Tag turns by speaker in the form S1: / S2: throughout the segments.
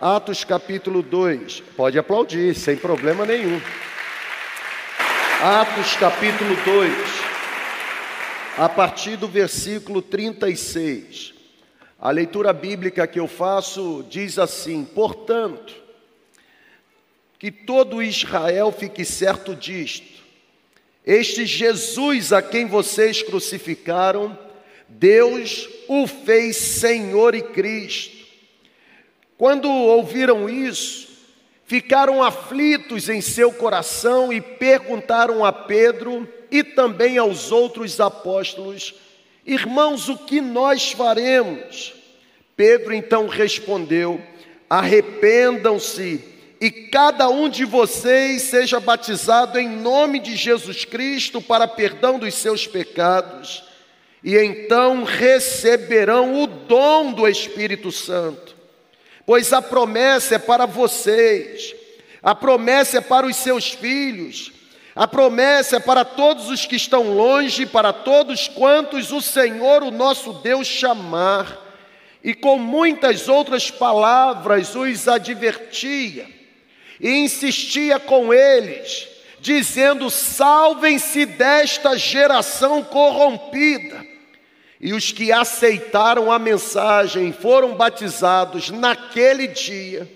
S1: Atos capítulo 2. Pode aplaudir, sem problema nenhum. Atos capítulo 2, a partir do versículo 36. A leitura bíblica que eu faço diz assim: Portanto, que todo Israel fique certo disto: este Jesus a quem vocês crucificaram, Deus o fez Senhor e Cristo. Quando ouviram isso, ficaram aflitos em seu coração e perguntaram a Pedro e também aos outros apóstolos: Irmãos, o que nós faremos? Pedro então respondeu: Arrependam-se e cada um de vocês seja batizado em nome de Jesus Cristo para perdão dos seus pecados, e então receberão o dom do Espírito Santo, pois a promessa é para vocês, a promessa é para os seus filhos, a promessa é para todos os que estão longe, para todos quantos o Senhor, o nosso Deus, chamar. E com muitas outras palavras os advertia e insistia com eles, dizendo: Salvem-se desta geração corrompida. E os que aceitaram a mensagem foram batizados naquele dia.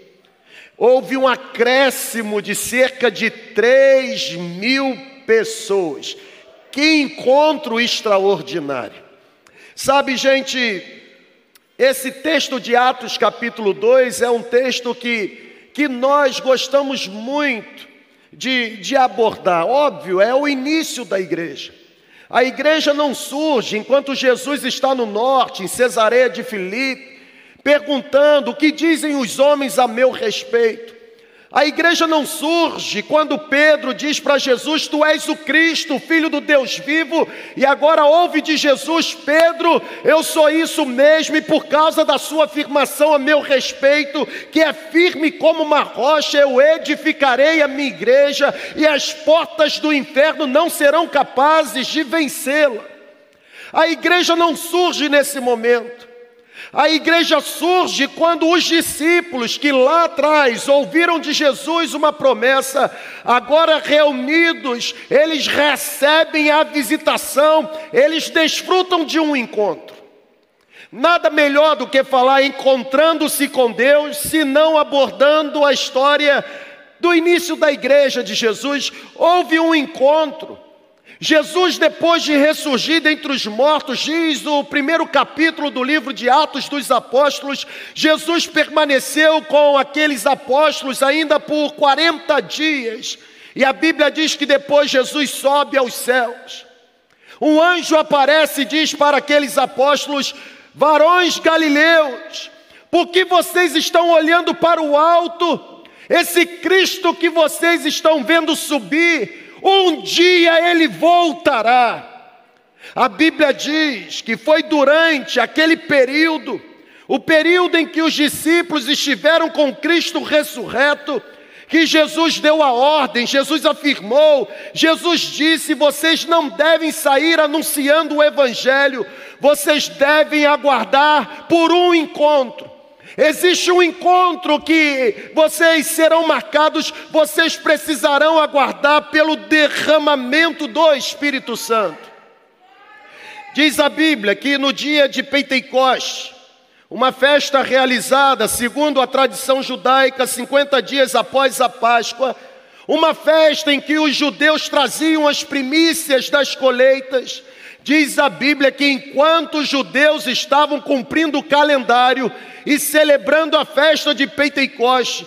S1: Houve um acréscimo de cerca de 3 mil pessoas. Que encontro extraordinário! Sabe, gente, esse texto de Atos, capítulo 2, é um texto que que nós gostamos muito de, de abordar. Óbvio, é o início da igreja. A igreja não surge enquanto Jesus está no norte, em Cesareia de Filipe, perguntando o que dizem os homens a meu respeito. A igreja não surge quando Pedro diz para Jesus: Tu és o Cristo, filho do Deus vivo, e agora ouve de Jesus: Pedro, eu sou isso mesmo, e por causa da sua afirmação a meu respeito, que é firme como uma rocha, eu edificarei a minha igreja, e as portas do inferno não serão capazes de vencê-la. A igreja não surge nesse momento. A igreja surge quando os discípulos que lá atrás ouviram de Jesus uma promessa, agora reunidos, eles recebem a visitação, eles desfrutam de um encontro. Nada melhor do que falar encontrando-se com Deus, se não abordando a história do início da igreja de Jesus. Houve um encontro. Jesus, depois de ressurgir dentre os mortos, diz o primeiro capítulo do livro de Atos dos Apóstolos, Jesus permaneceu com aqueles apóstolos ainda por 40 dias, e a Bíblia diz que depois Jesus sobe aos céus. Um anjo aparece e diz para aqueles apóstolos: varões galileus, por que vocês estão olhando para o alto? Esse Cristo que vocês estão vendo subir, um dia ele voltará. A Bíblia diz que foi durante aquele período, o período em que os discípulos estiveram com Cristo ressurreto, que Jesus deu a ordem, Jesus afirmou, Jesus disse: vocês não devem sair anunciando o Evangelho, vocês devem aguardar por um encontro. Existe um encontro que vocês serão marcados, vocês precisarão aguardar pelo derramamento do Espírito Santo. Diz a Bíblia que no dia de Pentecoste, uma festa realizada segundo a tradição judaica, 50 dias após a Páscoa, uma festa em que os judeus traziam as primícias das colheitas, Diz a Bíblia que enquanto os judeus estavam cumprindo o calendário e celebrando a festa de Pentecoste,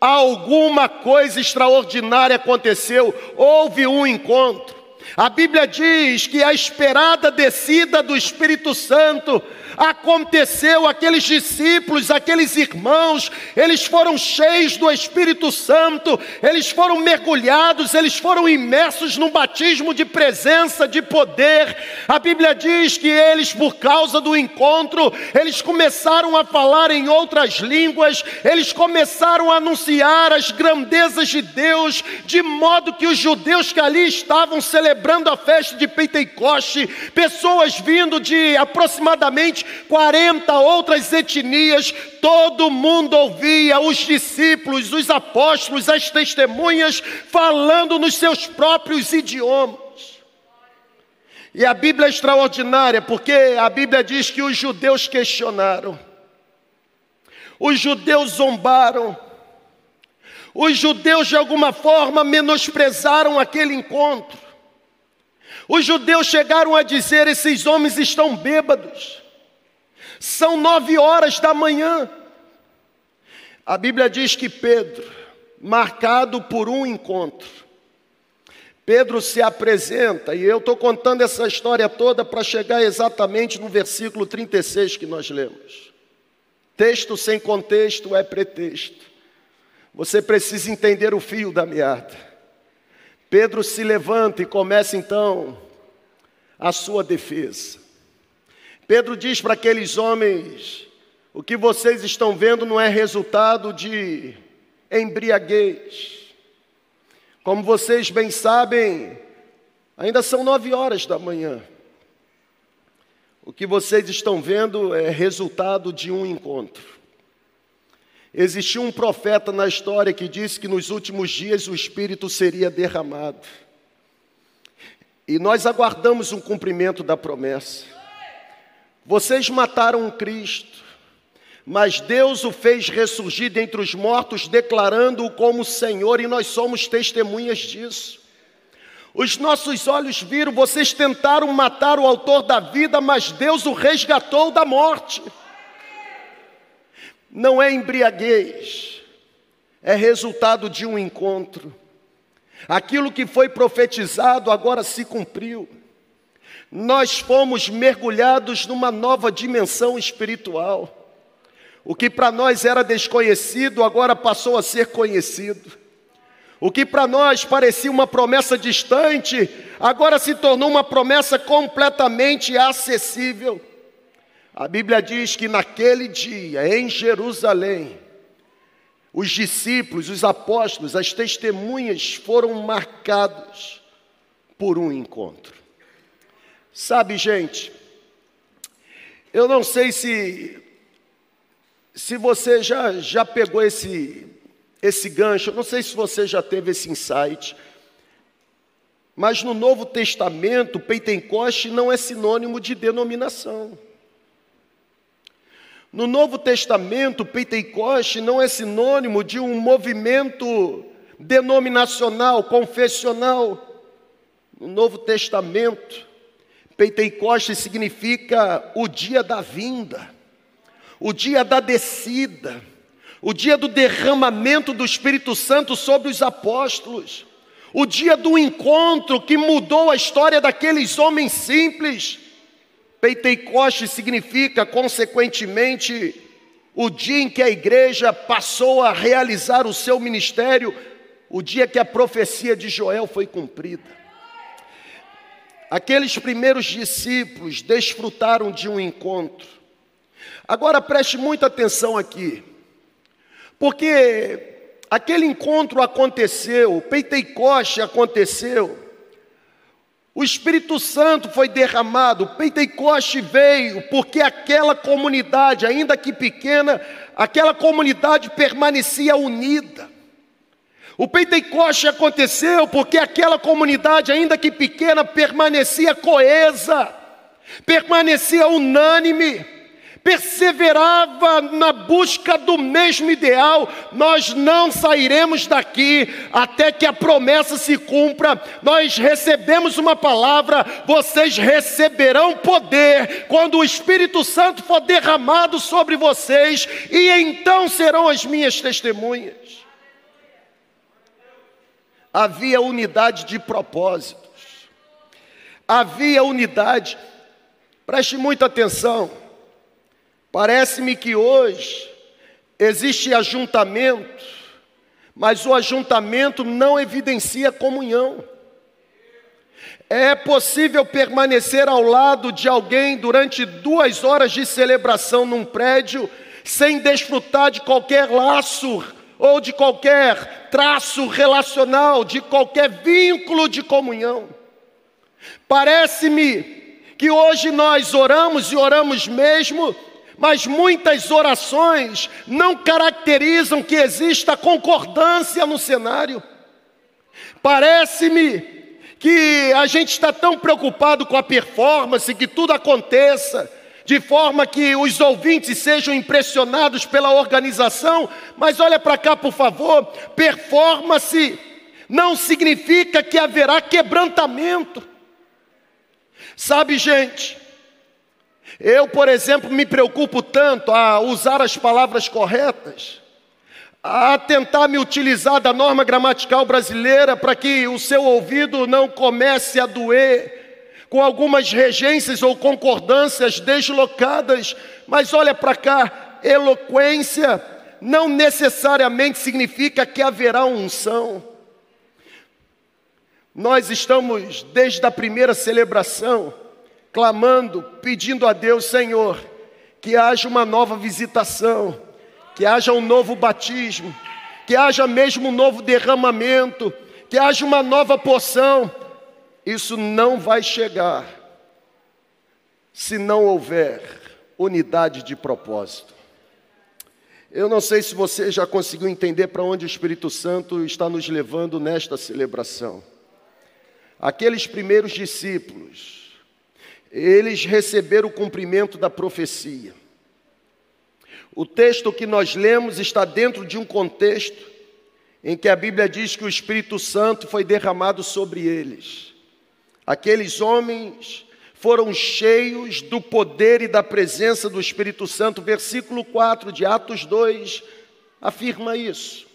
S1: alguma coisa extraordinária aconteceu, houve um encontro. A Bíblia diz que a esperada descida do Espírito Santo aconteceu, aqueles discípulos, aqueles irmãos, eles foram cheios do Espírito Santo, eles foram mergulhados, eles foram imersos num batismo de presença, de poder. A Bíblia diz que eles, por causa do encontro, eles começaram a falar em outras línguas, eles começaram a anunciar as grandezas de Deus, de modo que os judeus que ali estavam celebrando a festa de Pentecoste, pessoas vindo de aproximadamente 40 outras etnias, todo mundo ouvia os discípulos, os apóstolos, as testemunhas falando nos seus próprios idiomas. E a Bíblia é extraordinária, porque a Bíblia diz que os judeus questionaram, os judeus zombaram, os judeus de alguma forma menosprezaram aquele encontro. Os judeus chegaram a dizer: esses homens estão bêbados, são nove horas da manhã. A Bíblia diz que Pedro, marcado por um encontro, Pedro se apresenta, e eu estou contando essa história toda para chegar exatamente no versículo 36 que nós lemos. Texto sem contexto é pretexto. Você precisa entender o fio da meada. Pedro se levanta e começa então a sua defesa. Pedro diz para aqueles homens: o que vocês estão vendo não é resultado de embriaguez. Como vocês bem sabem, ainda são nove horas da manhã. O que vocês estão vendo é resultado de um encontro. Existiu um profeta na história que disse que nos últimos dias o Espírito seria derramado. E nós aguardamos um cumprimento da promessa. Vocês mataram Cristo, mas Deus o fez ressurgir dentre os mortos, declarando-o como Senhor, e nós somos testemunhas disso. Os nossos olhos viram, vocês tentaram matar o autor da vida, mas Deus o resgatou da morte não é embriaguez, é resultado de um encontro. Aquilo que foi profetizado agora se cumpriu. Nós fomos mergulhados numa nova dimensão espiritual. O que para nós era desconhecido agora passou a ser conhecido. O que para nós parecia uma promessa distante, agora se tornou uma promessa completamente acessível. A Bíblia diz que naquele dia, em Jerusalém, os discípulos, os apóstolos, as testemunhas foram marcados por um encontro. Sabe, gente, eu não sei se se você já, já pegou esse, esse gancho, eu não sei se você já teve esse insight, mas no Novo Testamento, Pentecoste não é sinônimo de denominação. No Novo Testamento, Pentecoste não é sinônimo de um movimento denominacional, confessional. No Novo Testamento, Pentecoste significa o dia da vinda, o dia da descida, o dia do derramamento do Espírito Santo sobre os apóstolos, o dia do encontro que mudou a história daqueles homens simples Pentecoste significa, consequentemente, o dia em que a igreja passou a realizar o seu ministério, o dia que a profecia de Joel foi cumprida. Aqueles primeiros discípulos desfrutaram de um encontro. Agora preste muita atenção aqui, porque aquele encontro aconteceu, Pentecoste aconteceu, o Espírito Santo foi derramado, Pentecoste veio, porque aquela comunidade, ainda que pequena, aquela comunidade permanecia unida. O Pentecoste aconteceu porque aquela comunidade, ainda que pequena, permanecia coesa, permanecia unânime perseverava na busca do mesmo ideal, nós não sairemos daqui até que a promessa se cumpra. Nós recebemos uma palavra, vocês receberão poder quando o Espírito Santo for derramado sobre vocês, e então serão as minhas testemunhas. Havia unidade de propósitos, havia unidade, preste muita atenção. Parece-me que hoje existe ajuntamento, mas o ajuntamento não evidencia comunhão. É possível permanecer ao lado de alguém durante duas horas de celebração num prédio sem desfrutar de qualquer laço ou de qualquer traço relacional, de qualquer vínculo de comunhão. Parece-me que hoje nós oramos e oramos mesmo, mas muitas orações não caracterizam que exista concordância no cenário. Parece-me que a gente está tão preocupado com a performance, que tudo aconteça, de forma que os ouvintes sejam impressionados pela organização, mas olha para cá, por favor, performance não significa que haverá quebrantamento. Sabe, gente, eu, por exemplo, me preocupo tanto a usar as palavras corretas, a tentar me utilizar da norma gramatical brasileira para que o seu ouvido não comece a doer com algumas regências ou concordâncias deslocadas, mas olha para cá, eloquência não necessariamente significa que haverá unção. Nós estamos desde a primeira celebração clamando, pedindo a Deus, Senhor, que haja uma nova visitação, que haja um novo batismo, que haja mesmo um novo derramamento, que haja uma nova porção. Isso não vai chegar se não houver unidade de propósito. Eu não sei se você já conseguiu entender para onde o Espírito Santo está nos levando nesta celebração. Aqueles primeiros discípulos, eles receberam o cumprimento da profecia. O texto que nós lemos está dentro de um contexto em que a Bíblia diz que o Espírito Santo foi derramado sobre eles. Aqueles homens foram cheios do poder e da presença do Espírito Santo. Versículo 4 de Atos 2 afirma isso.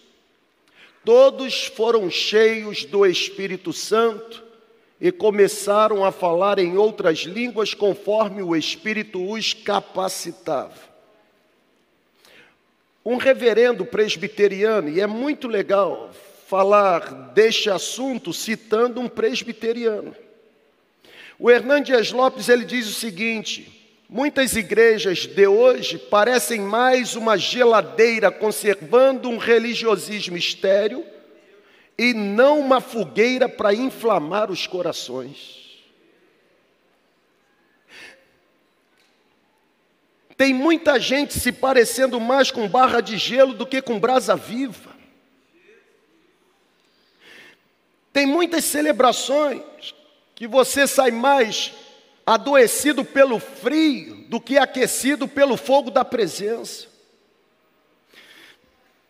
S1: Todos foram cheios do Espírito Santo e começaram a falar em outras línguas conforme o Espírito os capacitava. Um reverendo presbiteriano, e é muito legal falar deste assunto citando um presbiteriano. O Hernandes Lopes ele diz o seguinte: muitas igrejas de hoje parecem mais uma geladeira conservando um religiosismo estéreo e não uma fogueira para inflamar os corações. Tem muita gente se parecendo mais com barra de gelo do que com brasa viva. Tem muitas celebrações que você sai mais adoecido pelo frio do que aquecido pelo fogo da presença.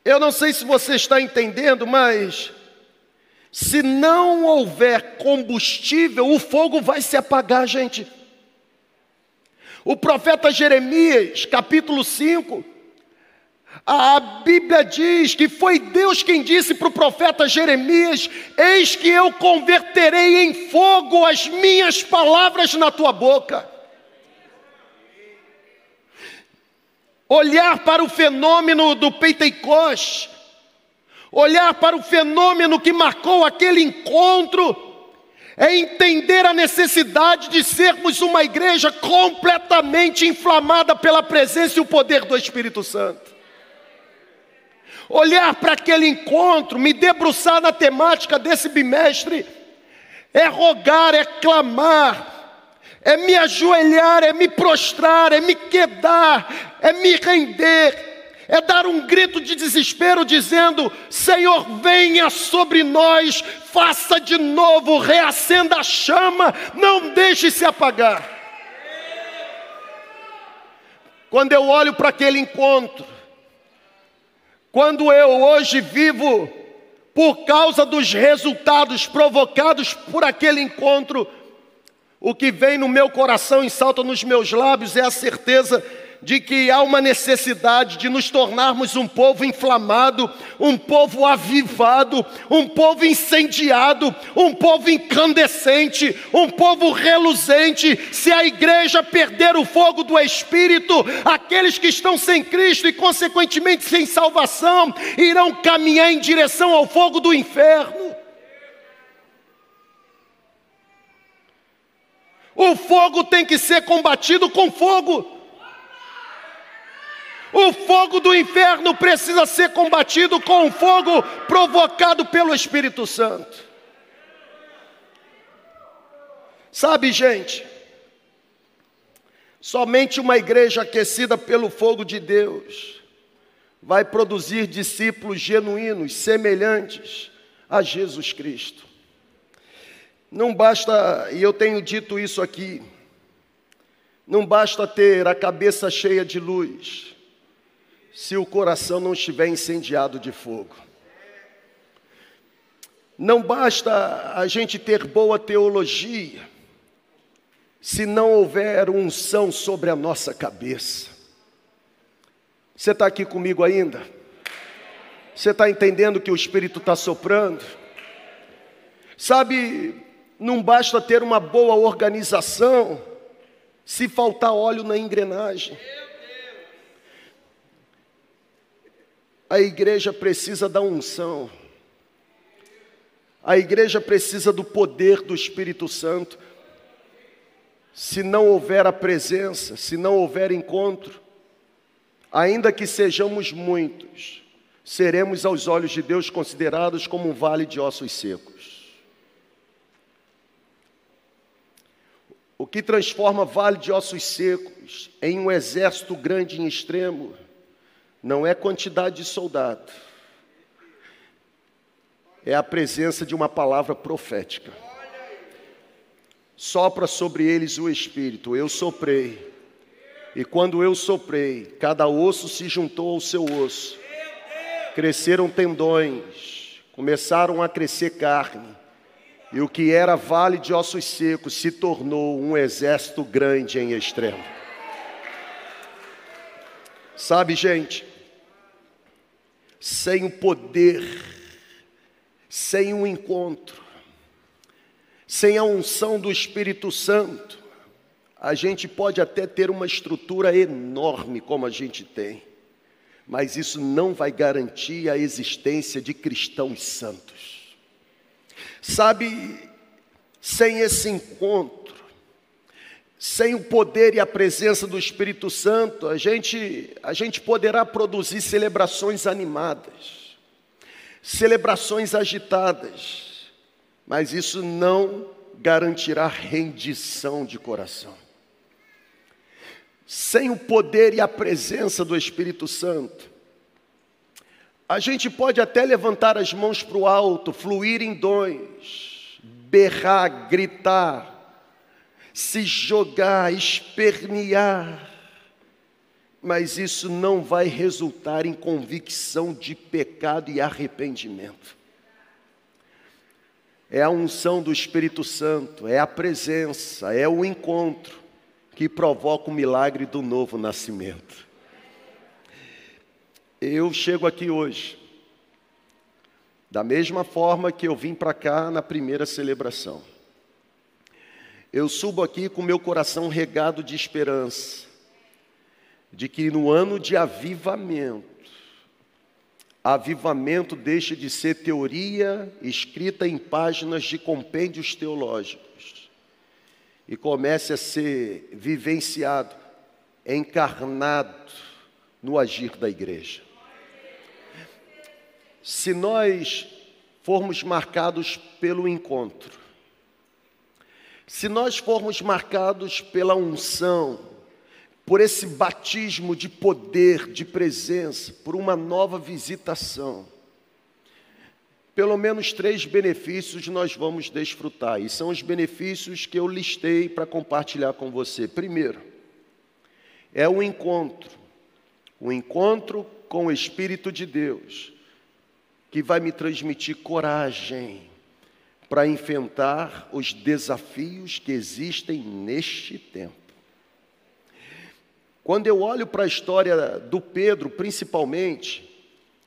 S1: Eu não sei se você está entendendo, mas se não houver combustível, o fogo vai se apagar, gente. O profeta Jeremias, capítulo 5, a Bíblia diz que foi Deus quem disse para o profeta Jeremias: Eis que eu converterei em fogo as minhas palavras na tua boca. Olhar para o fenômeno do Pentecoste olhar para o fenômeno que marcou aquele encontro, é entender a necessidade de sermos uma igreja completamente inflamada pela presença e o poder do Espírito Santo. Olhar para aquele encontro, me debruçar na temática desse bimestre, é rogar, é clamar, é me ajoelhar, é me prostrar, é me quedar, é me render é dar um grito de desespero dizendo: Senhor, venha sobre nós, faça de novo, reacenda a chama, não deixe se apagar. Quando eu olho para aquele encontro, quando eu hoje vivo por causa dos resultados provocados por aquele encontro, o que vem no meu coração e salta nos meus lábios é a certeza de que há uma necessidade de nos tornarmos um povo inflamado, um povo avivado, um povo incendiado, um povo incandescente, um povo reluzente. Se a igreja perder o fogo do Espírito, aqueles que estão sem Cristo e, consequentemente, sem salvação, irão caminhar em direção ao fogo do inferno. O fogo tem que ser combatido com fogo. O fogo do inferno precisa ser combatido com o fogo provocado pelo Espírito Santo. Sabe, gente, Somente uma igreja aquecida pelo fogo de Deus vai produzir discípulos genuínos, semelhantes a Jesus Cristo. Não basta, e eu tenho dito isso aqui, não basta ter a cabeça cheia de luz, se o coração não estiver incendiado de fogo. Não basta a gente ter boa teologia, se não houver unção sobre a nossa cabeça. Você está aqui comigo ainda? Você está entendendo que o Espírito está soprando? Sabe, não basta ter uma boa organização, se faltar óleo na engrenagem. A igreja precisa da unção. A igreja precisa do poder do Espírito Santo. Se não houver a presença, se não houver encontro, ainda que sejamos muitos, seremos aos olhos de Deus considerados como um vale de ossos secos. O que transforma vale de ossos secos em um exército grande em extremo não é quantidade de soldado, é a presença de uma palavra profética. Sopra sobre eles o Espírito, eu soprei. E quando eu soprei, cada osso se juntou ao seu osso. Cresceram tendões, começaram a crescer carne. E o que era vale de ossos secos se tornou um exército grande em extremo. Sabe, gente, sem o poder sem um encontro, sem a unção do Espírito Santo, a gente pode até ter uma estrutura enorme como a gente tem, mas isso não vai garantir a existência de cristãos santos. Sabe, sem esse encontro, sem o poder e a presença do Espírito Santo, a gente, a gente poderá produzir celebrações animadas celebrações agitadas, mas isso não garantirá rendição de coração. Sem o poder e a presença do Espírito Santo, a gente pode até levantar as mãos para o alto, fluir em dons, berrar, gritar, se jogar, espernear, mas isso não vai resultar em convicção de pecado e arrependimento. É a unção do Espírito Santo, é a presença, é o encontro que provoca o milagre do novo nascimento. Eu chego aqui hoje, da mesma forma que eu vim para cá na primeira celebração. Eu subo aqui com meu coração regado de esperança de que no ano de avivamento, avivamento deixa de ser teoria escrita em páginas de compêndios teológicos e comece a ser vivenciado, encarnado no agir da igreja. Se nós formos marcados pelo encontro, se nós formos marcados pela unção, por esse batismo de poder, de presença, por uma nova visitação. Pelo menos três benefícios nós vamos desfrutar, e são os benefícios que eu listei para compartilhar com você. Primeiro, é o encontro, o encontro com o Espírito de Deus, que vai me transmitir coragem para enfrentar os desafios que existem neste tempo. Quando eu olho para a história do Pedro, principalmente,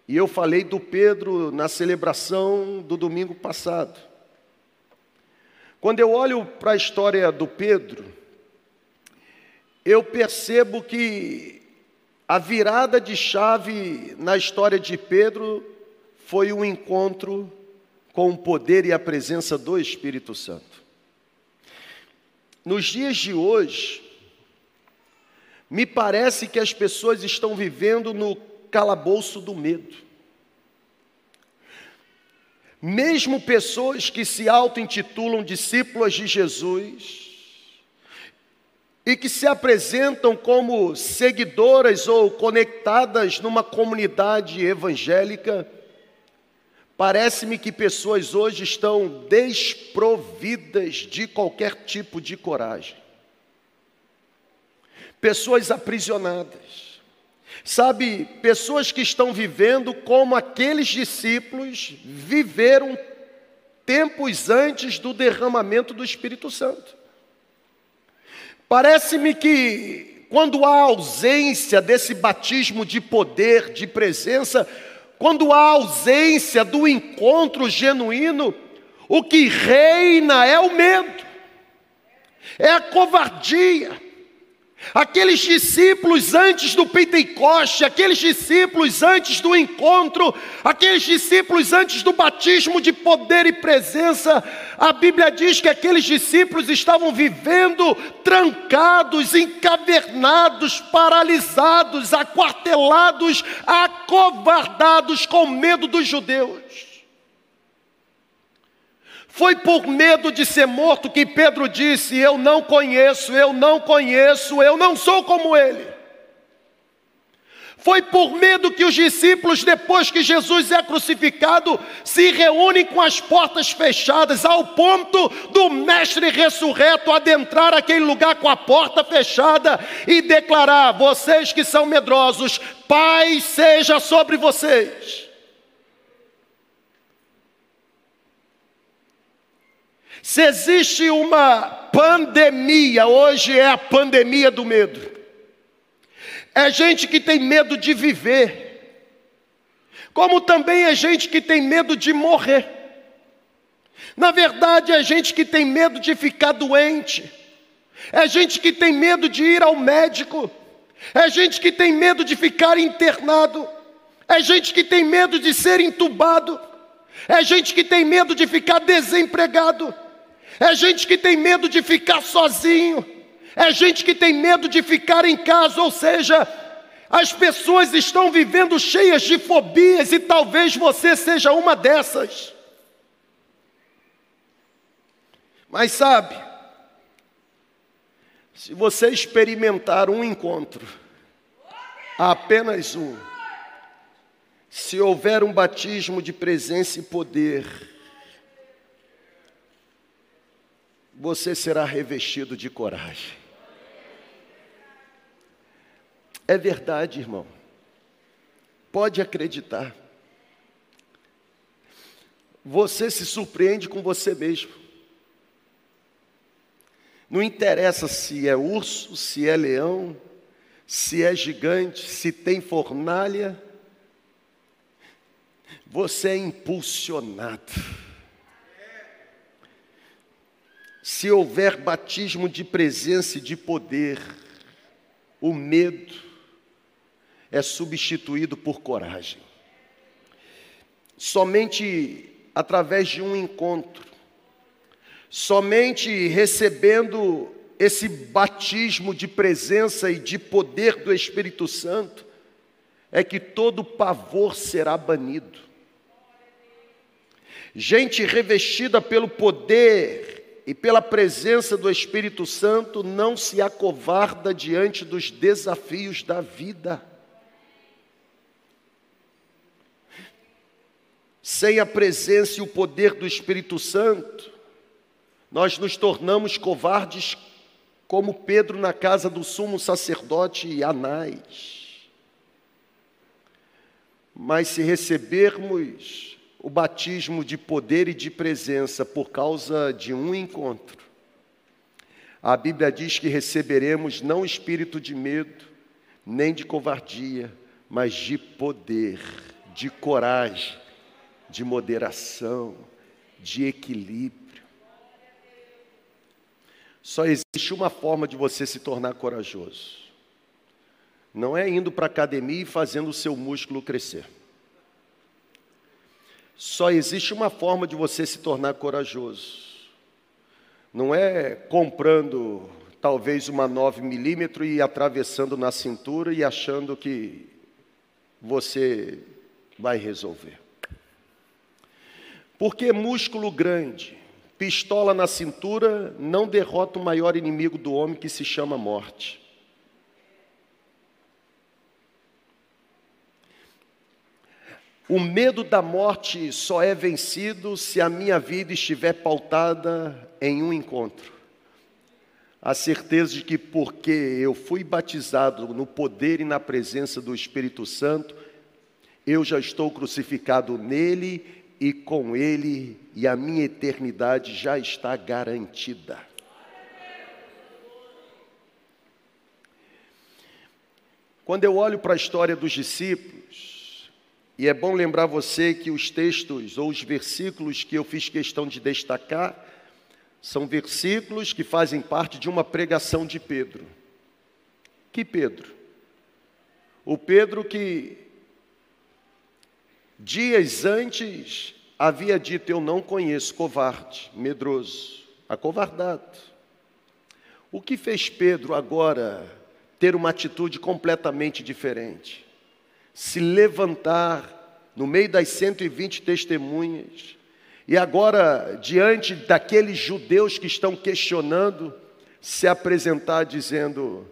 S1: e eu falei do Pedro na celebração do domingo passado. Quando eu olho para a história do Pedro, eu percebo que a virada de chave na história de Pedro foi o encontro com o poder e a presença do Espírito Santo. Nos dias de hoje, me parece que as pessoas estão vivendo no calabouço do medo. Mesmo pessoas que se auto-intitulam discípulas de Jesus, e que se apresentam como seguidoras ou conectadas numa comunidade evangélica, parece-me que pessoas hoje estão desprovidas de qualquer tipo de coragem. Pessoas aprisionadas. Sabe, pessoas que estão vivendo como aqueles discípulos viveram tempos antes do derramamento do Espírito Santo. Parece-me que quando há ausência desse batismo de poder, de presença, quando há ausência do encontro genuíno, o que reina é o medo, é a covardia, Aqueles discípulos antes do Pentecoste, aqueles discípulos antes do encontro, aqueles discípulos antes do batismo de poder e presença, a Bíblia diz que aqueles discípulos estavam vivendo trancados, encavernados, paralisados, aquartelados, acovardados com medo dos judeus. Foi por medo de ser morto que Pedro disse: Eu não conheço, eu não conheço, eu não sou como ele. Foi por medo que os discípulos, depois que Jesus é crucificado, se reúnem com as portas fechadas, ao ponto do Mestre ressurreto adentrar aquele lugar com a porta fechada e declarar: Vocês que são medrosos, paz seja sobre vocês. Se existe uma pandemia, hoje é a pandemia do medo. É gente que tem medo de viver, como também é gente que tem medo de morrer. Na verdade, é gente que tem medo de ficar doente, é gente que tem medo de ir ao médico, é gente que tem medo de ficar internado, é gente que tem medo de ser entubado, é gente que tem medo de ficar desempregado. É gente que tem medo de ficar sozinho. É gente que tem medo de ficar em casa, ou seja, as pessoas estão vivendo cheias de fobias e talvez você seja uma dessas. Mas sabe, se você experimentar um encontro, apenas um, se houver um batismo de presença e poder, você será revestido de coragem. É verdade, irmão. Pode acreditar. Você se surpreende com você mesmo. Não interessa se é urso, se é leão, se é gigante, se tem fornalha. Você é impulsionado se houver batismo de presença e de poder, o medo é substituído por coragem. Somente através de um encontro, somente recebendo esse batismo de presença e de poder do Espírito Santo, é que todo pavor será banido. Gente revestida pelo poder e pela presença do Espírito Santo não se acovarda diante dos desafios da vida. Sem a presença e o poder do Espírito Santo, nós nos tornamos covardes, como Pedro na casa do sumo sacerdote Anás. Mas se recebermos o batismo de poder e de presença por causa de um encontro. A Bíblia diz que receberemos não espírito de medo, nem de covardia, mas de poder, de coragem, de moderação, de equilíbrio. Só existe uma forma de você se tornar corajoso. Não é indo para a academia e fazendo o seu músculo crescer. Só existe uma forma de você se tornar corajoso. Não é comprando talvez uma 9 milímetro e atravessando na cintura e achando que você vai resolver. Porque músculo grande, pistola na cintura não derrota o maior inimigo do homem que se chama morte. O medo da morte só é vencido se a minha vida estiver pautada em um encontro. A certeza de que, porque eu fui batizado no poder e na presença do Espírito Santo, eu já estou crucificado nele e com ele, e a minha eternidade já está garantida. Quando eu olho para a história dos discípulos, e é bom lembrar você que os textos ou os versículos que eu fiz questão de destacar são versículos que fazem parte de uma pregação de Pedro. Que Pedro? O Pedro que dias antes havia dito: Eu não conheço, covarde, medroso, acovardado. O que fez Pedro agora ter uma atitude completamente diferente? Se levantar no meio das 120 testemunhas, e agora, diante daqueles judeus que estão questionando, se apresentar dizendo: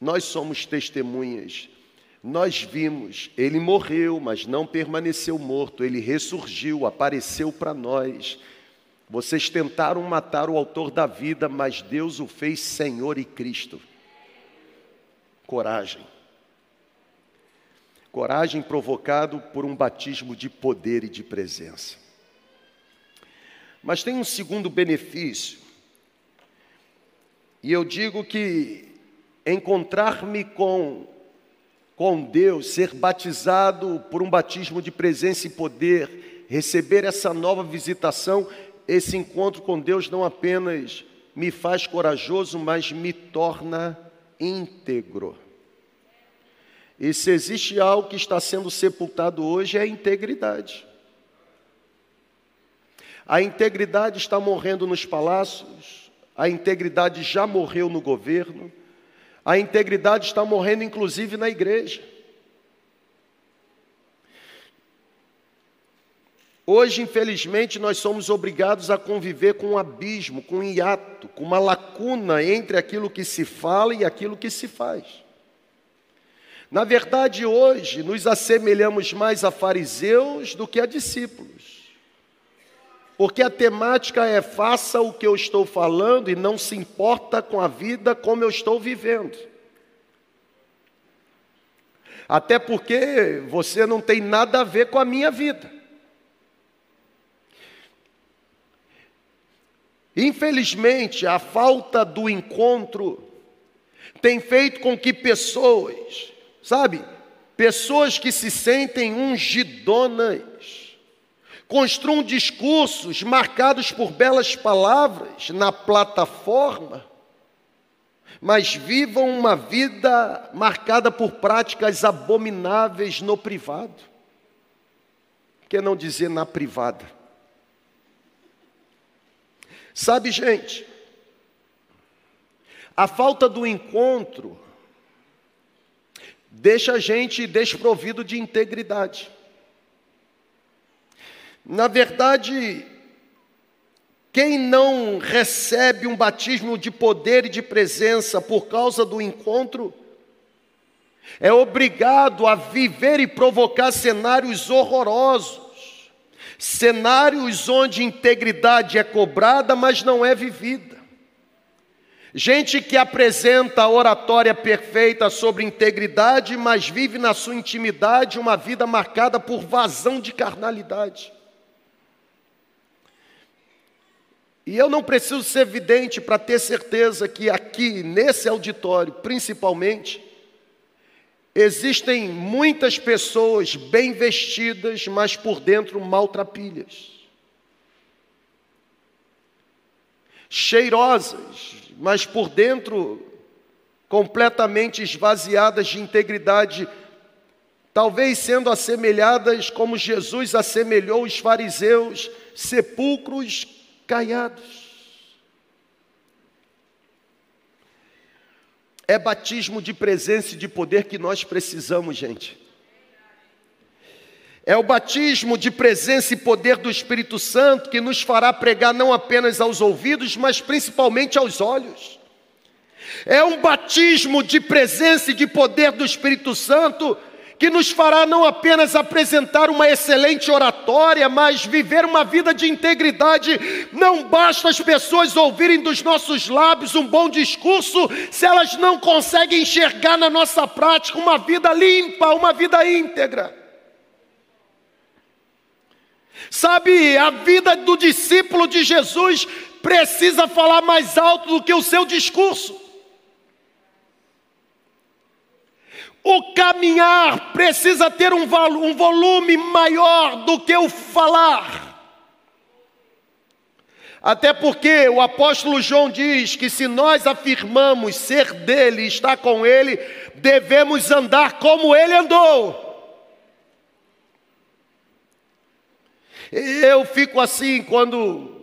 S1: Nós somos testemunhas, nós vimos, ele morreu, mas não permaneceu morto, ele ressurgiu, apareceu para nós. Vocês tentaram matar o autor da vida, mas Deus o fez Senhor e Cristo. Coragem. Coragem provocado por um batismo de poder e de presença. Mas tem um segundo benefício. E eu digo que encontrar-me com com Deus, ser batizado por um batismo de presença e poder, receber essa nova visitação, esse encontro com Deus não apenas me faz corajoso, mas me torna íntegro. E se existe algo que está sendo sepultado hoje é a integridade. A integridade está morrendo nos palácios, a integridade já morreu no governo, a integridade está morrendo inclusive na igreja. Hoje, infelizmente, nós somos obrigados a conviver com um abismo, com um hiato, com uma lacuna entre aquilo que se fala e aquilo que se faz. Na verdade, hoje nos assemelhamos mais a fariseus do que a discípulos. Porque a temática é faça o que eu estou falando e não se importa com a vida como eu estou vivendo. Até porque você não tem nada a ver com a minha vida. Infelizmente, a falta do encontro tem feito com que pessoas Sabe? Pessoas que se sentem ungidonas, construam discursos marcados por belas palavras na plataforma, mas vivam uma vida marcada por práticas abomináveis no privado. Por que não dizer na privada? Sabe, gente, a falta do encontro deixa a gente desprovido de integridade. Na verdade, quem não recebe um batismo de poder e de presença por causa do encontro, é obrigado a viver e provocar cenários horrorosos, cenários onde integridade é cobrada, mas não é vivida. Gente que apresenta a oratória perfeita sobre integridade, mas vive na sua intimidade uma vida marcada por vazão de carnalidade. E eu não preciso ser evidente para ter certeza que aqui, nesse auditório, principalmente, existem muitas pessoas bem vestidas, mas por dentro maltrapilhas. Cheirosas, mas por dentro completamente esvaziadas de integridade, talvez sendo assemelhadas como Jesus assemelhou os fariseus, sepulcros caiados. É batismo de presença e de poder que nós precisamos, gente. É o batismo de presença e poder do Espírito Santo que nos fará pregar não apenas aos ouvidos, mas principalmente aos olhos. É um batismo de presença e de poder do Espírito Santo que nos fará não apenas apresentar uma excelente oratória, mas viver uma vida de integridade. Não basta as pessoas ouvirem dos nossos lábios um bom discurso, se elas não conseguem enxergar na nossa prática uma vida limpa, uma vida íntegra. Sabe, a vida do discípulo de Jesus precisa falar mais alto do que o seu discurso. O caminhar precisa ter um, um volume maior do que o falar. Até porque o apóstolo João diz que se nós afirmamos ser dele, estar com ele, devemos andar como ele andou. Eu fico assim quando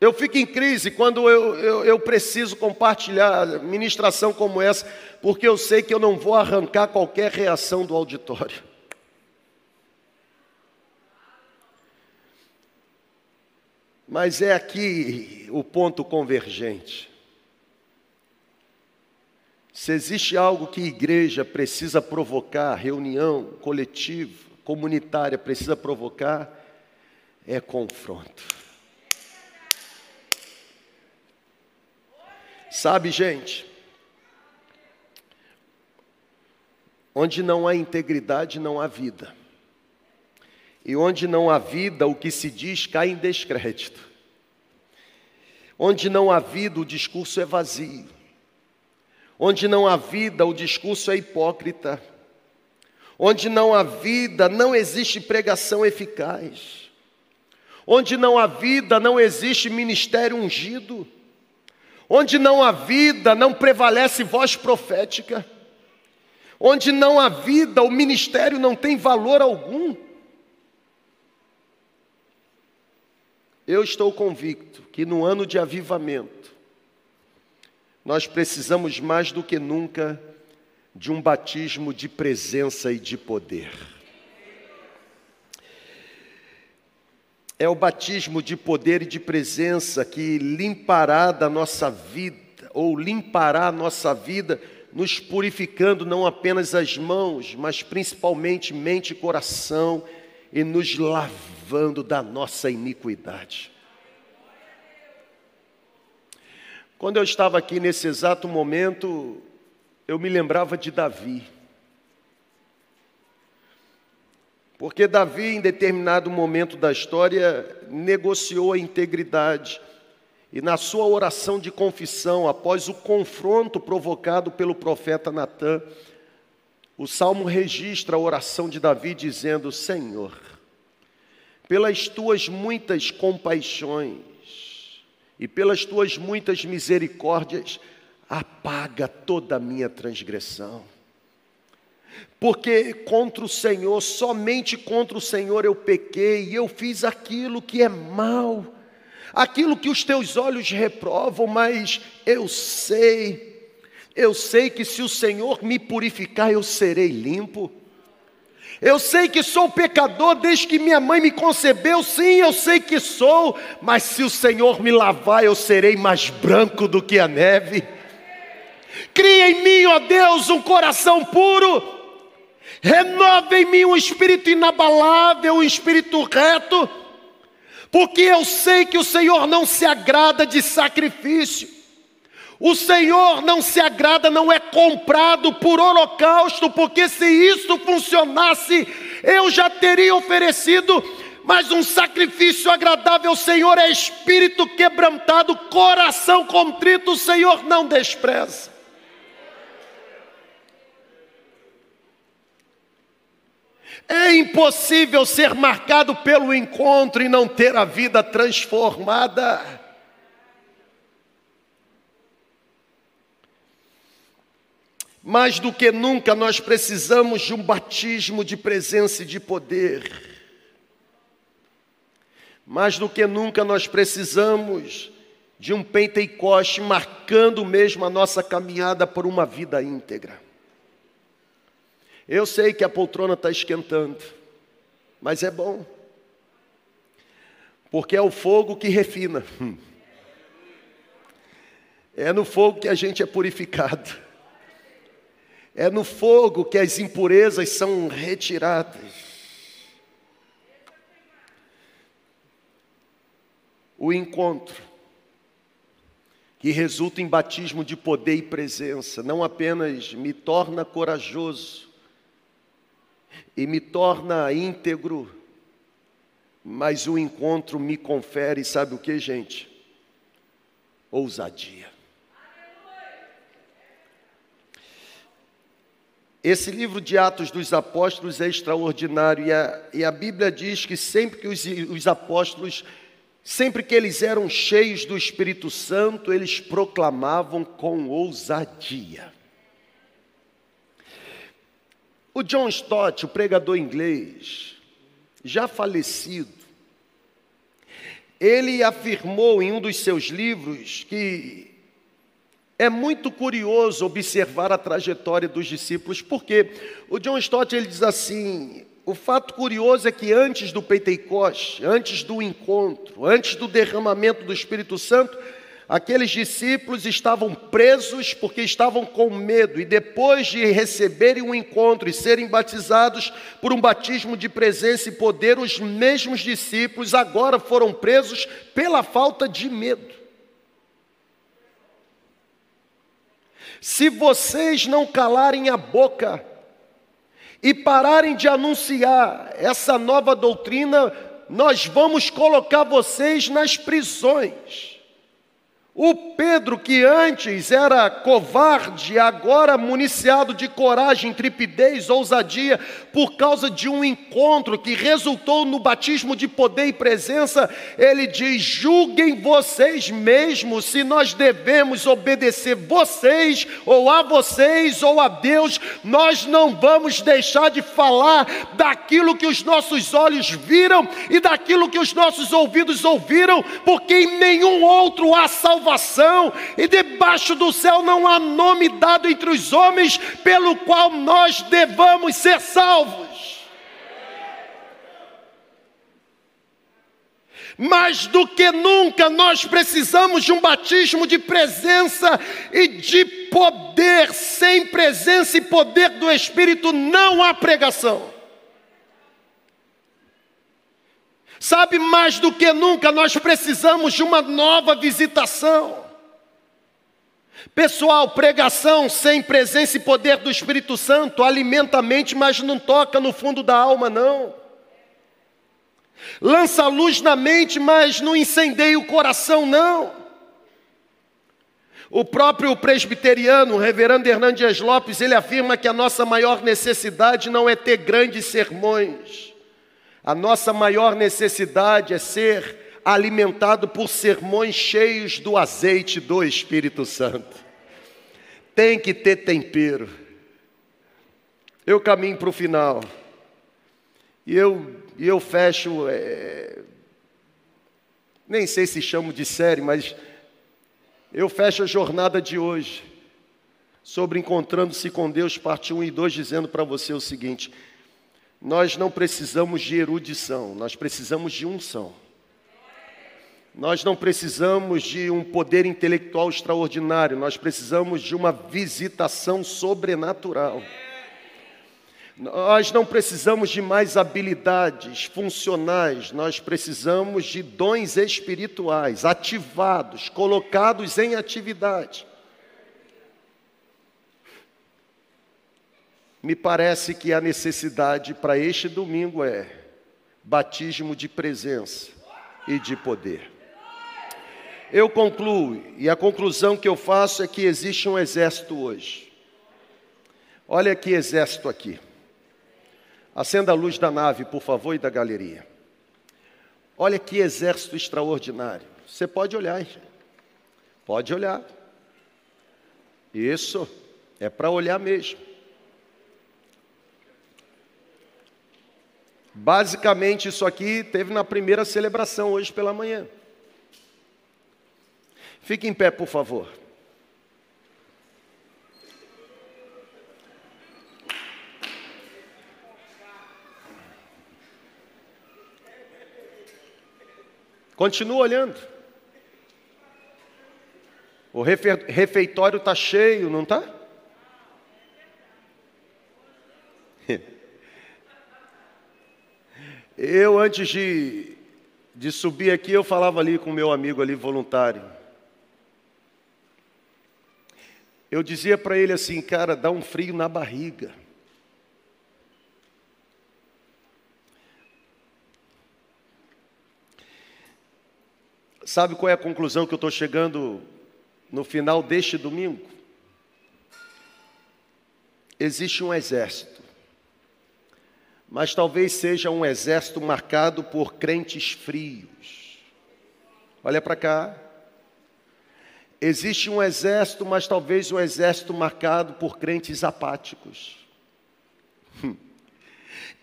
S1: eu fico em crise quando eu, eu, eu, preciso compartilhar ministração como essa, porque eu sei que eu não vou arrancar qualquer reação do auditório. Mas é aqui o ponto convergente. Se existe algo que igreja precisa provocar, reunião coletiva, comunitária precisa provocar, é confronto. Sabe, gente, onde não há integridade, não há vida. E onde não há vida, o que se diz cai em descrédito. Onde não há vida, o discurso é vazio. Onde não há vida, o discurso é hipócrita. Onde não há vida, não existe pregação eficaz. Onde não há vida, não existe ministério ungido. Onde não há vida, não prevalece voz profética. Onde não há vida, o ministério não tem valor algum. Eu estou convicto que no ano de avivamento, nós precisamos mais do que nunca de um batismo de presença e de poder. É o batismo de poder e de presença que limpará da nossa vida, ou limpará a nossa vida, nos purificando não apenas as mãos, mas principalmente mente e coração, e nos lavando da nossa iniquidade. Quando eu estava aqui nesse exato momento, eu me lembrava de Davi. Porque Davi, em determinado momento da história, negociou a integridade. E na sua oração de confissão, após o confronto provocado pelo profeta Natã, o salmo registra a oração de Davi dizendo: Senhor, pelas tuas muitas compaixões e pelas tuas muitas misericórdias, apaga toda a minha transgressão porque contra o Senhor, somente contra o Senhor eu pequei, e eu fiz aquilo que é mal, aquilo que os teus olhos reprovam, mas eu sei, eu sei que se o Senhor me purificar, eu serei limpo. Eu sei que sou pecador desde que minha mãe me concebeu, sim, eu sei que sou, mas se o Senhor me lavar, eu serei mais branco do que a neve. Cria em mim, ó Deus, um coração puro renova em mim um espírito inabalável, um espírito reto, porque eu sei que o Senhor não se agrada de sacrifício. O Senhor não se agrada, não é comprado por holocausto, porque se isso funcionasse, eu já teria oferecido, mas um sacrifício agradável, Senhor, é espírito quebrantado, coração contrito, o Senhor não despreza. É impossível ser marcado pelo encontro e não ter a vida transformada. Mais do que nunca nós precisamos de um batismo de presença e de poder. Mais do que nunca nós precisamos de um Pentecoste marcando mesmo a nossa caminhada por uma vida íntegra. Eu sei que a poltrona está esquentando. mas é bom, porque é o fogo que refina, é no fogo que a gente é purificado, é no fogo que as impurezas são retiradas. O encontro que resulta em batismo de poder e presença, não apenas me torna corajoso e me torna íntegro, mas o encontro me confere, sabe o que, gente? Ousadia. Esse livro de Atos dos Apóstolos é extraordinário e a, e a Bíblia diz que sempre que os, os apóstolos Sempre que eles eram cheios do Espírito Santo, eles proclamavam com ousadia. O John Stott, o pregador inglês, já falecido, ele afirmou em um dos seus livros que é muito curioso observar a trajetória dos discípulos, porque o John Stott ele diz assim: o fato curioso é que antes do Pentecoste, antes do encontro, antes do derramamento do Espírito Santo, aqueles discípulos estavam presos porque estavam com medo, e depois de receberem um encontro e serem batizados por um batismo de presença e poder, os mesmos discípulos agora foram presos pela falta de medo. Se vocês não calarem a boca, e pararem de anunciar essa nova doutrina, nós vamos colocar vocês nas prisões. O Pedro, que antes era covarde, agora municiado de coragem, tripidez, ousadia, por causa de um encontro que resultou no batismo de poder e presença, ele diz: julguem vocês mesmos se nós devemos obedecer vocês, ou a vocês, ou a Deus. Nós não vamos deixar de falar daquilo que os nossos olhos viram e daquilo que os nossos ouvidos ouviram, porque em nenhum outro há salvação salvação, e debaixo do céu não há nome dado entre os homens pelo qual nós devamos ser salvos. Mais do que nunca nós precisamos de um batismo de presença e de poder. Sem presença e poder do Espírito não há pregação. Sabe, mais do que nunca, nós precisamos de uma nova visitação. Pessoal, pregação sem presença e poder do Espírito Santo alimenta a mente, mas não toca no fundo da alma, não. Lança luz na mente, mas não incendeia o coração, não. O próprio presbiteriano, o reverendo Hernandes Lopes, ele afirma que a nossa maior necessidade não é ter grandes sermões, a nossa maior necessidade é ser alimentado por sermões cheios do azeite do Espírito Santo. Tem que ter tempero. Eu caminho para o final. E eu, e eu fecho. É, nem sei se chamo de série, mas eu fecho a jornada de hoje sobre encontrando-se com Deus, parte 1 e 2, dizendo para você o seguinte: nós não precisamos de erudição, nós precisamos de unção. Nós não precisamos de um poder intelectual extraordinário, nós precisamos de uma visitação sobrenatural. Nós não precisamos de mais habilidades funcionais, nós precisamos de dons espirituais ativados, colocados em atividade. Me parece que a necessidade para este domingo é batismo de presença e de poder. Eu concluo, e a conclusão que eu faço é que existe um exército hoje. Olha que exército aqui. Acenda a luz da nave, por favor, e da galeria. Olha que exército extraordinário. Você pode olhar, pode olhar. Isso, é para olhar mesmo. Basicamente, isso aqui teve na primeira celebração hoje pela manhã. Fique em pé, por favor. Continua olhando. O refeitório está cheio, não está? Eu, antes de, de subir aqui, eu falava ali com meu amigo ali, voluntário. Eu dizia para ele assim, cara, dá um frio na barriga. Sabe qual é a conclusão que eu estou chegando no final deste domingo? Existe um exército mas talvez seja um exército marcado por crentes frios. Olha para cá. Existe um exército, mas talvez um exército marcado por crentes apáticos. Hum.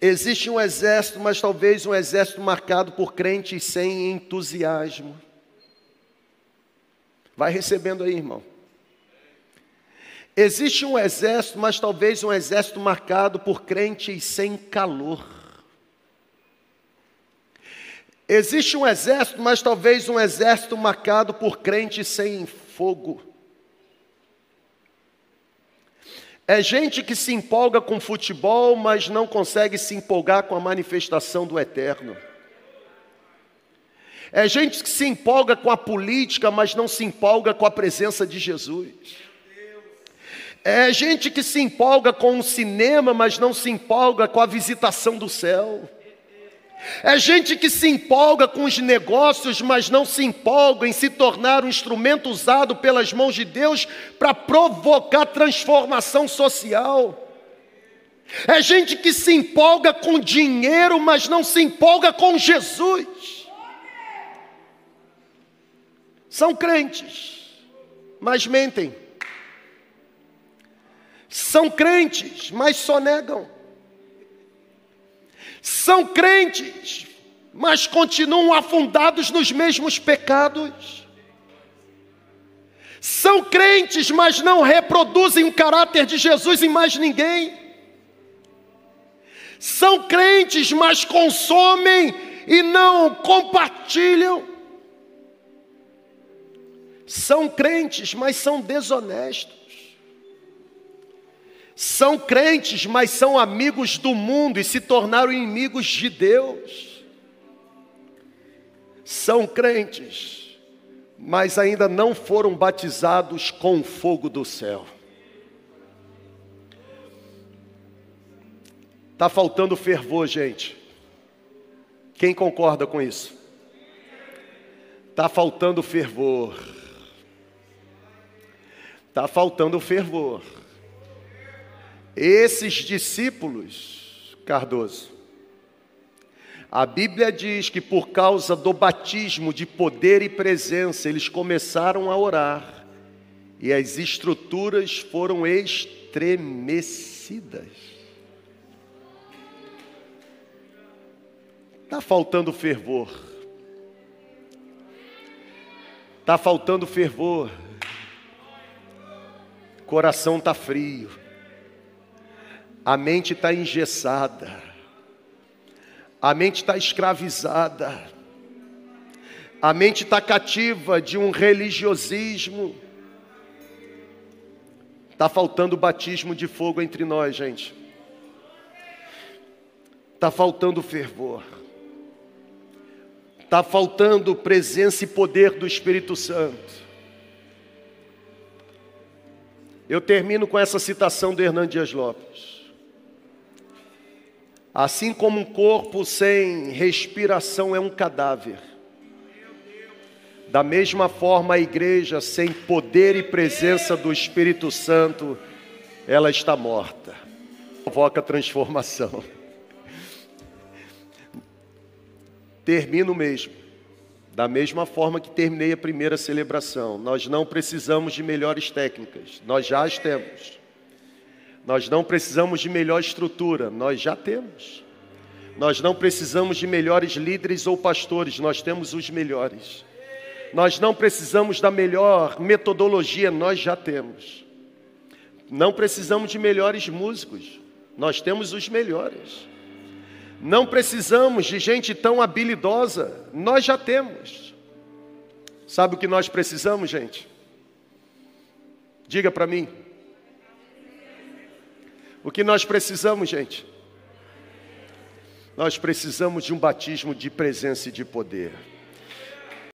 S1: Existe um exército, mas talvez um exército marcado por crentes sem entusiasmo. Vai recebendo aí, irmão. Existe um exército, mas talvez um exército marcado por crentes sem calor. Existe um exército, mas talvez um exército marcado por crentes sem fogo. É gente que se empolga com futebol, mas não consegue se empolgar com a manifestação do eterno. É gente que se empolga com a política, mas não se empolga com a presença de Jesus. É gente que se empolga com o cinema, mas não se empolga com a visitação do céu. É gente que se empolga com os negócios, mas não se empolga em se tornar um instrumento usado pelas mãos de Deus para provocar transformação social. É gente que se empolga com dinheiro, mas não se empolga com Jesus. São crentes, mas mentem. São crentes, mas só negam. São crentes, mas continuam afundados nos mesmos pecados. São crentes, mas não reproduzem o caráter de Jesus em mais ninguém. São crentes, mas consomem e não compartilham. São crentes, mas são desonestos. São crentes, mas são amigos do mundo e se tornaram inimigos de Deus. São crentes, mas ainda não foram batizados com o fogo do céu. Está faltando fervor, gente. Quem concorda com isso? Está faltando fervor. Está faltando fervor. Esses discípulos, Cardoso, a Bíblia diz que por causa do batismo de poder e presença, eles começaram a orar e as estruturas foram estremecidas. Está faltando fervor. Está faltando fervor. Coração está frio a mente está engessada, a mente está escravizada, a mente está cativa de um religiosismo. Está faltando batismo de fogo entre nós, gente. Está faltando fervor. Está faltando presença e poder do Espírito Santo. Eu termino com essa citação do Hernandes Lopes. Assim como um corpo sem respiração é um cadáver, da mesma forma a igreja sem poder e presença do Espírito Santo, ela está morta. Provoca transformação. Termino mesmo. Da mesma forma que terminei a primeira celebração, nós não precisamos de melhores técnicas, nós já as temos. Nós não precisamos de melhor estrutura, nós já temos. Nós não precisamos de melhores líderes ou pastores, nós temos os melhores. Nós não precisamos da melhor metodologia, nós já temos. Não precisamos de melhores músicos, nós temos os melhores. Não precisamos de gente tão habilidosa, nós já temos. Sabe o que nós precisamos, gente? Diga para mim. O que nós precisamos, gente? Nós precisamos de um batismo de presença e de poder.